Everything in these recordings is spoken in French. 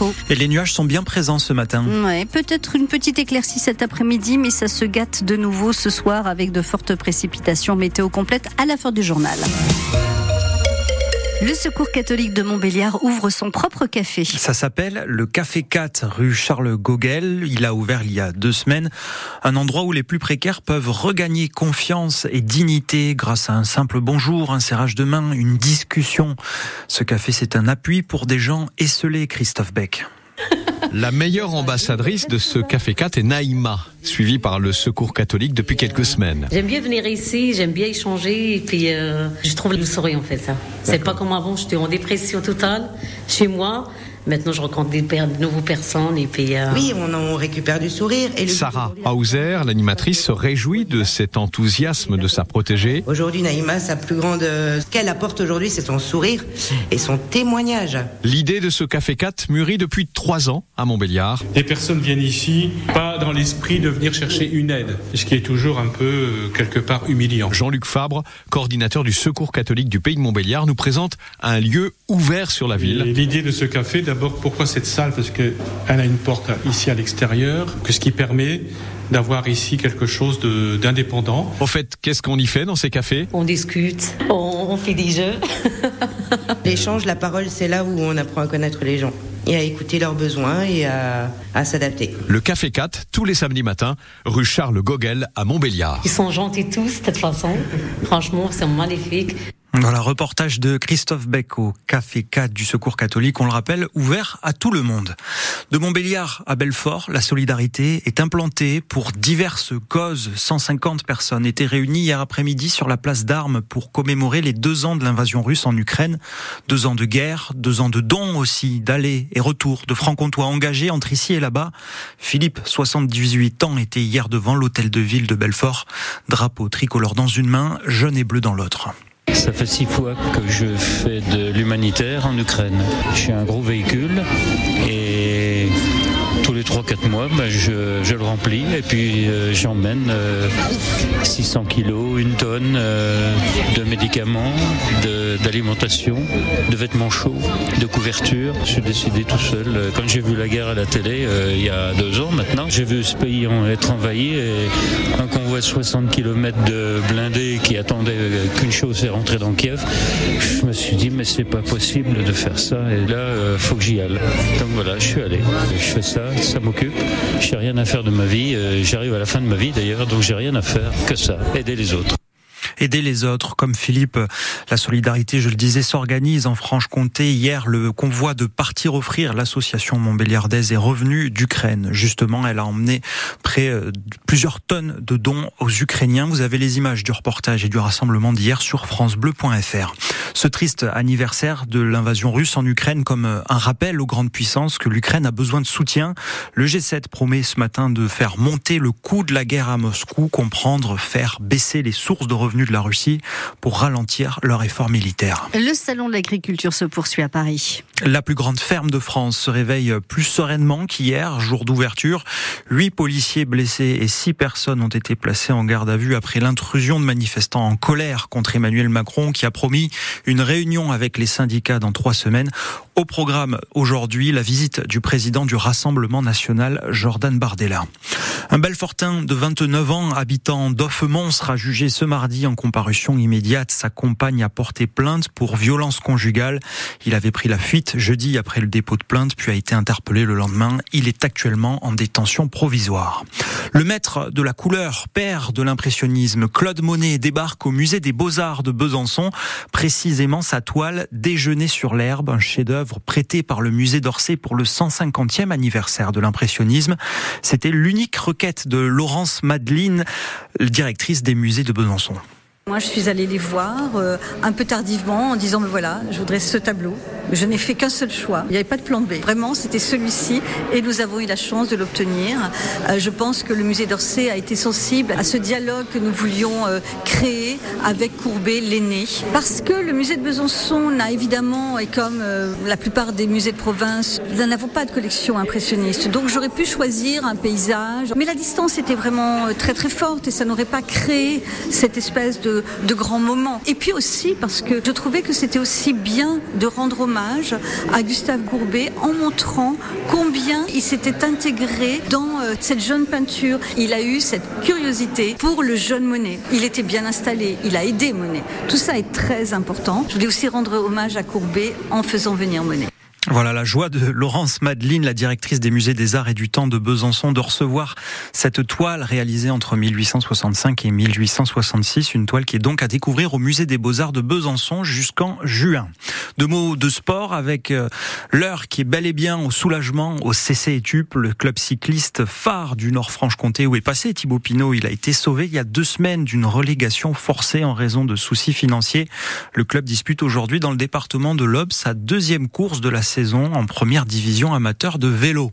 info. Et les nuages sont bien présents ce matin. Ouais, peut-être une petite éclaircie cet après-midi, mais ça se gâte de nouveau ce soir avec de fortes précipitations météo complète à la fin du journal. Le Secours catholique de Montbéliard ouvre son propre café. Ça s'appelle le Café 4 rue Charles Gauguel. Il a ouvert il y a deux semaines. Un endroit où les plus précaires peuvent regagner confiance et dignité grâce à un simple bonjour, un serrage de main, une discussion. Ce café, c'est un appui pour des gens esselés, Christophe Beck. La meilleure ambassadrice de ce Café 4 est Naïma, suivie par le Secours catholique depuis quelques semaines. J'aime bien venir ici, j'aime bien échanger, et puis euh, je trouve le sourire en fait ça. C'est pas comme avant, j'étais en dépression totale chez moi. Maintenant, je rencontre des de nouveaux personnes et puis. Euh... Oui, on, on, récupère du sourire. Et le Sarah Hauser, l'animatrice, se réjouit de cet enthousiasme de sa protégée. Aujourd'hui, Naïma, sa plus grande, ce qu'elle apporte aujourd'hui, c'est son sourire et son témoignage. L'idée de ce café 4 mûrit depuis trois ans à Montbéliard. Les personnes viennent ici pas dans l'esprit de venir chercher une aide, ce qui est toujours un peu euh, quelque part humiliant. Jean-Luc Fabre, coordinateur du Secours catholique du pays de Montbéliard, nous présente un lieu ouvert sur la ville. L'idée de ce café, d'abord, pourquoi cette salle Parce qu'elle a une porte ici à l'extérieur, que ce qui permet d'avoir ici quelque chose d'indépendant. Au fait, qu'est-ce qu'on y fait dans ces cafés? On discute, on, on fait des jeux. L'échange, la parole, c'est là où on apprend à connaître les gens et à écouter leurs besoins et à, à s'adapter. Le Café 4, tous les samedis matins, rue Charles Gogel à Montbéliard. Ils sont gentils tous, de toute façon. Franchement, c'est magnifique. Voilà, reportage de Christophe Beck au Café 4 du Secours catholique, on le rappelle, ouvert à tout le monde. De Montbéliard à Belfort, la solidarité est implantée pour diverses causes. 150 personnes étaient réunies hier après-midi sur la place d'armes pour commémorer les deux ans de l'invasion russe en Ukraine. Deux ans de guerre, deux ans de dons aussi, d'aller et retour, de francs-comtois engagés entre ici et là-bas. Philippe, 78 ans, était hier devant l'hôtel de ville de Belfort. Drapeau tricolore dans une main, jaune et bleu dans l'autre. Ça fait six fois que je fais de l'humanitaire en Ukraine. Je suis un gros véhicule et 3-4 mois, ben je, le remplis et puis euh, j'emmène euh, 600 kilos, une tonne euh, de médicaments, d'alimentation, de, vêtements chauds, de couverture. Je suis décidé tout seul. Quand j'ai vu la guerre à la télé il y a deux ans maintenant, j'ai vu ce pays être envahi et un convoi de 60 km de blindés qui attendait qu'une chose, c'est rentrer dans Kiev. Je me suis dit mais c'est pas possible de faire ça et là faut que j'y aille. Donc voilà, je suis allé. Je fais ça ça m'occupe. J'ai rien à faire de ma vie. J'arrive à la fin de ma vie d'ailleurs, donc j'ai rien à faire que ça, aider les autres aider les autres. Comme Philippe, la solidarité, je le disais, s'organise en Franche-Comté. Hier, le convoi de Partir Offrir, l'association montbéliardaise, est revenu d'Ukraine. Justement, elle a emmené près de plusieurs tonnes de dons aux Ukrainiens. Vous avez les images du reportage et du rassemblement d'hier sur francebleu.fr. Ce triste anniversaire de l'invasion russe en Ukraine comme un rappel aux grandes puissances que l'Ukraine a besoin de soutien. Le G7 promet ce matin de faire monter le coût de la guerre à Moscou, comprendre faire baisser les sources de revenus la Russie pour ralentir leur effort militaire. Le salon de l'agriculture se poursuit à Paris. La plus grande ferme de France se réveille plus sereinement qu'hier, jour d'ouverture. Huit policiers blessés et six personnes ont été placées en garde à vue après l'intrusion de manifestants en colère contre Emmanuel Macron qui a promis une réunion avec les syndicats dans trois semaines. Au programme aujourd'hui, la visite du président du Rassemblement national, Jordan Bardella. Un Belfortin de 29 ans, habitant d'Offemont, sera jugé ce mardi en comparution immédiate. Sa compagne a porté plainte pour violence conjugale. Il avait pris la fuite jeudi après le dépôt de plainte, puis a été interpellé le lendemain. Il est actuellement en détention provisoire. Le maître de la couleur, père de l'impressionnisme, Claude Monet, débarque au musée des Beaux-Arts de Besançon. Précisément sa toile Déjeuner sur l'herbe, un chef-d'œuvre prêté par le musée d'Orsay pour le 150e anniversaire de l'impressionnisme. C'était l'unique requête de Laurence Madeline, directrice des musées de Besançon. Moi, je suis allée les voir euh, un peu tardivement en disant, mais voilà, je voudrais ce tableau. Je n'ai fait qu'un seul choix. Il n'y avait pas de plan B. Vraiment, c'était celui-ci et nous avons eu la chance de l'obtenir. Euh, je pense que le musée d'Orsay a été sensible à ce dialogue que nous voulions euh, créer avec Courbet, l'aîné. Parce que le musée de Besançon n'a évidemment, et comme euh, la plupart des musées de province, nous n'avons pas de collection impressionniste. Donc j'aurais pu choisir un paysage. Mais la distance était vraiment très très forte et ça n'aurait pas créé cette espèce de de, grands moments. Et puis aussi parce que je trouvais que c'était aussi bien de rendre hommage à Gustave Courbet en montrant combien il s'était intégré dans euh, cette jeune peinture. Il a eu cette curiosité pour le jeune Monet. Il était bien installé, il a aidé Monet. Tout ça est très important. Je voulais aussi rendre hommage à Courbet en faisant venir Monet. Voilà la joie de Laurence Madeline, la directrice des musées des arts et du temps de Besançon, de recevoir cette toile réalisée entre 1865 et 1866, une toile qui est donc à découvrir au musée des beaux-arts de Besançon jusqu'en juin. Deux mots de sport avec euh, l'heure qui est bel et bien au soulagement au CC Etup, le club cycliste phare du Nord-Franche-Comté où est passé Thibaut Pinot. Il a été sauvé il y a deux semaines d'une relégation forcée en raison de soucis financiers. Le club dispute aujourd'hui dans le département de l'Aube sa deuxième course de la saison en première division amateur de vélo.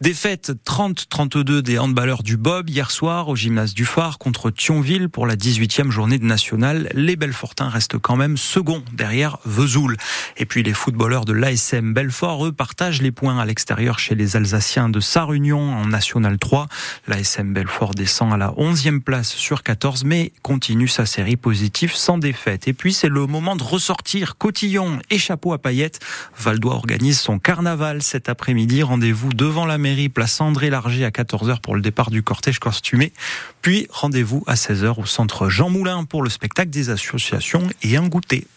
Défaite 30-32 des handballeurs du Bob hier soir au gymnase du Phare contre Thionville pour la 18e journée de nationale. Les Belfortins restent quand même second derrière Vesoul. Et puis les footballeurs de l'ASM Belfort, eux, partagent les points à l'extérieur chez les Alsaciens de Sarre-Union en National 3. L'ASM Belfort descend à la 11e place sur 14 mais continue sa série positive sans défaite. Et puis c'est le moment de ressortir Cotillon et chapeau à paillettes. Valdois organise son carnaval cet après-midi. Rendez-vous devant mairie, place André Larger à 14h pour le départ du cortège costumé. Puis rendez-vous à 16h au centre Jean Moulin pour le spectacle des associations et un goûter.